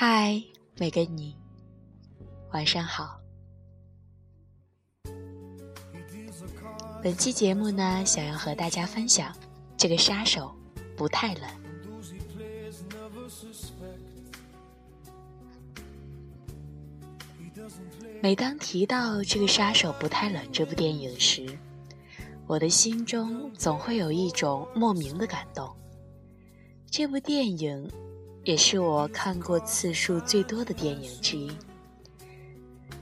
嗨，每个你，晚上好。本期节目呢，想要和大家分享，这个杀手不太冷。每当提到这个杀手不太冷这部电影时，我的心中总会有一种莫名的感动。这部电影也是我看过次数最多的电影之一，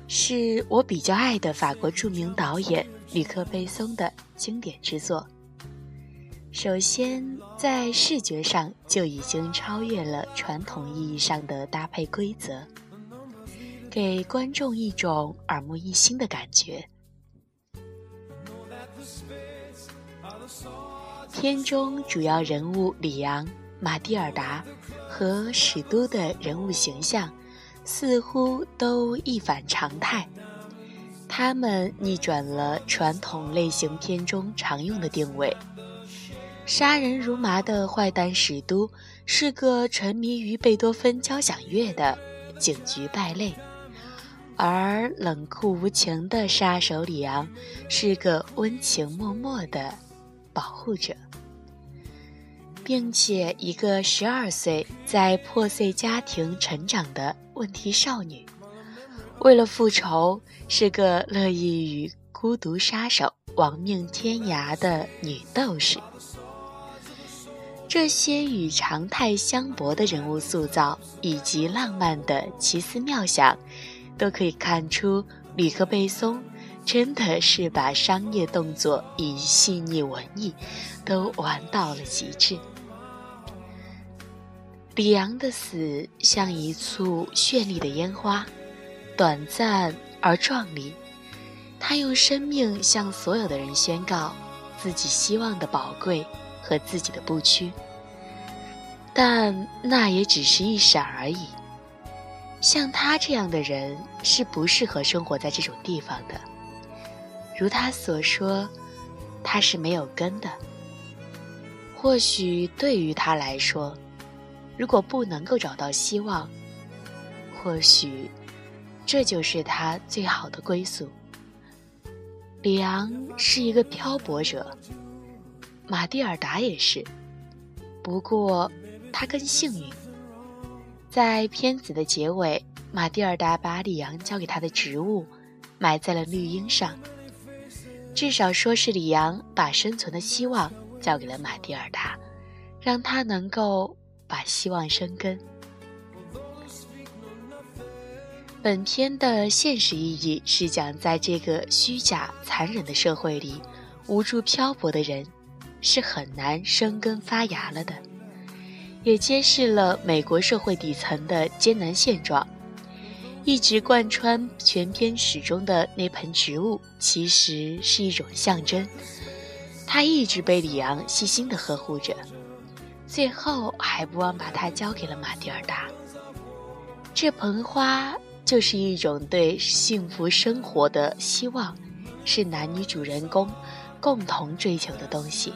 是我比较爱的法国著名导演吕克·贝松的经典之作。首先，在视觉上就已经超越了传统意义上的搭配规则。给观众一种耳目一新的感觉。片中主要人物里昂、马蒂尔达和史都的人物形象似乎都一反常态，他们逆转了传统类型片中常用的定位。杀人如麻的坏蛋史都是个沉迷于贝多芬交响乐的警局败类。而冷酷无情的杀手里昂是个温情脉脉的保护者，并且一个十二岁在破碎家庭成长的问题少女，为了复仇是个乐意与孤独杀手亡命天涯的女斗士。这些与常态相悖的人物塑造以及浪漫的奇思妙想。都可以看出，吕克·贝松真的是把商业动作与细腻文艺都玩到了极致。李阳的死像一簇绚丽的烟花，短暂而壮丽。他用生命向所有的人宣告自己希望的宝贵和自己的不屈，但那也只是一闪而已。像他这样的人是不适合生活在这种地方的。如他所说，他是没有根的。或许对于他来说，如果不能够找到希望，或许这就是他最好的归宿。里昂是一个漂泊者，马蒂尔达也是，不过他更幸运。在片子的结尾，马蒂尔达把里昂交给他的植物埋在了绿荫上，至少说是里昂把生存的希望交给了马蒂尔达，让他能够把希望生根。本片的现实意义是讲，在这个虚假残忍的社会里，无助漂泊的人是很难生根发芽了的。也揭示了美国社会底层的艰难现状。一直贯穿全片始终的那盆植物，其实是一种象征。它一直被里昂细心地呵护着，最后还不忘把它交给了马蒂尔达。这盆花就是一种对幸福生活的希望，是男女主人公共同追求的东西。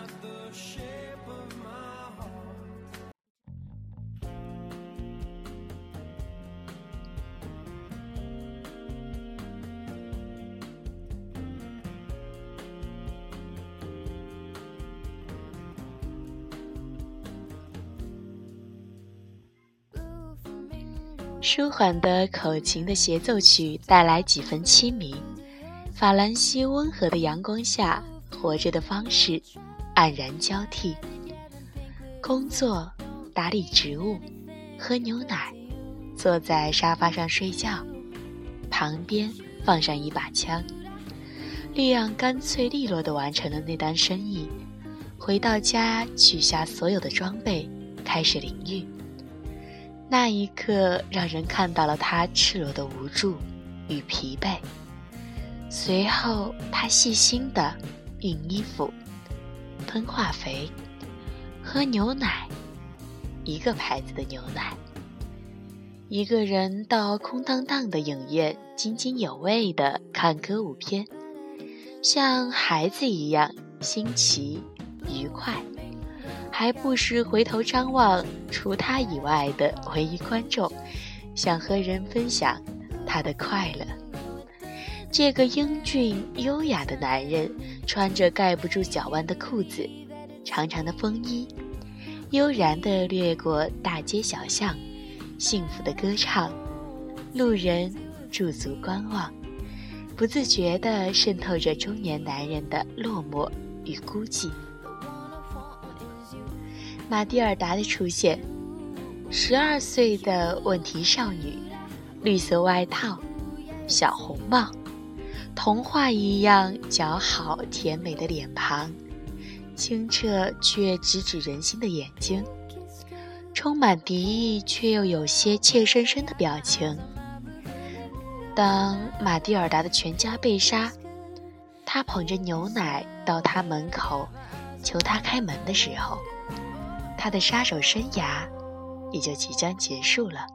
舒缓的口琴的协奏曲带来几分凄迷。法兰西温和的阳光下，活着的方式黯然交替。工作、打理植物、喝牛奶、坐在沙发上睡觉，旁边放上一把枪。利昂干脆利落地完成了那单生意，回到家取下所有的装备，开始淋浴。那一刻，让人看到了他赤裸的无助与疲惫。随后，他细心地熨衣服、喷化肥、喝牛奶，一个牌子的牛奶。一个人到空荡荡的影院，津津有味地看歌舞片，像孩子一样新奇愉快。还不时回头张望，除他以外的唯一观众，想和人分享他的快乐。这个英俊优雅的男人，穿着盖不住脚腕的裤子，长长的风衣，悠然地掠过大街小巷，幸福的歌唱，路人驻足观望，不自觉地渗透着中年男人的落寞与孤寂。马蒂尔达的出现，十二岁的问题少女，绿色外套，小红帽。童话一样姣好甜美的脸庞，清澈却直指人心的眼睛，充满敌意却又有些怯生生的表情。当马蒂尔达的全家被杀，他捧着牛奶到他门口，求他开门的时候，他的杀手生涯也就即将结束了。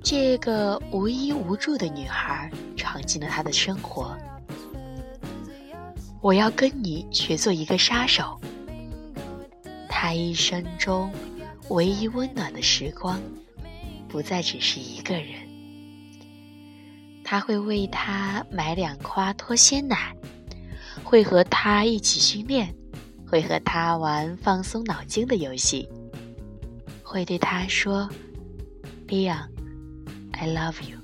这个无依无助的女孩闯进了他的生活。我要跟你学做一个杀手。他一生中唯一温暖的时光，不再只是一个人。他会为他买两夸脱鲜奶，会和他一起训练，会和他玩放松脑筋的游戏，会对他说：“利昂。” I love you。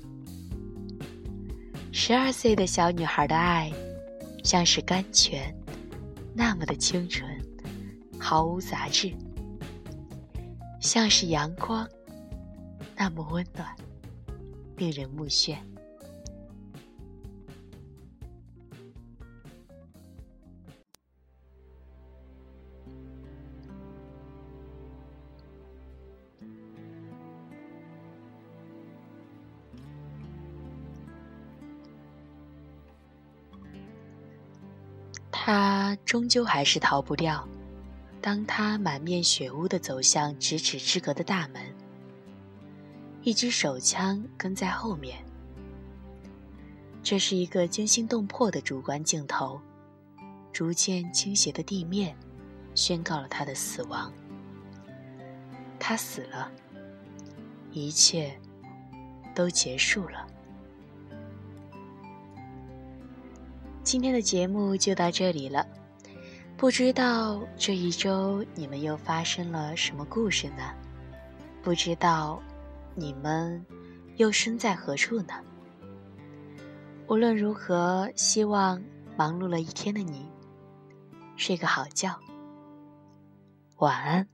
十二岁的小女孩的爱，像是甘泉，那么的清纯，毫无杂质；像是阳光，那么温暖，令人目眩。他终究还是逃不掉。当他满面血污地走向咫尺之隔的大门，一支手枪跟在后面。这是一个惊心动魄的主观镜头，逐渐倾斜的地面宣告了他的死亡。他死了，一切都结束了。今天的节目就到这里了，不知道这一周你们又发生了什么故事呢？不知道你们又身在何处呢？无论如何，希望忙碌了一天的你睡个好觉，晚安。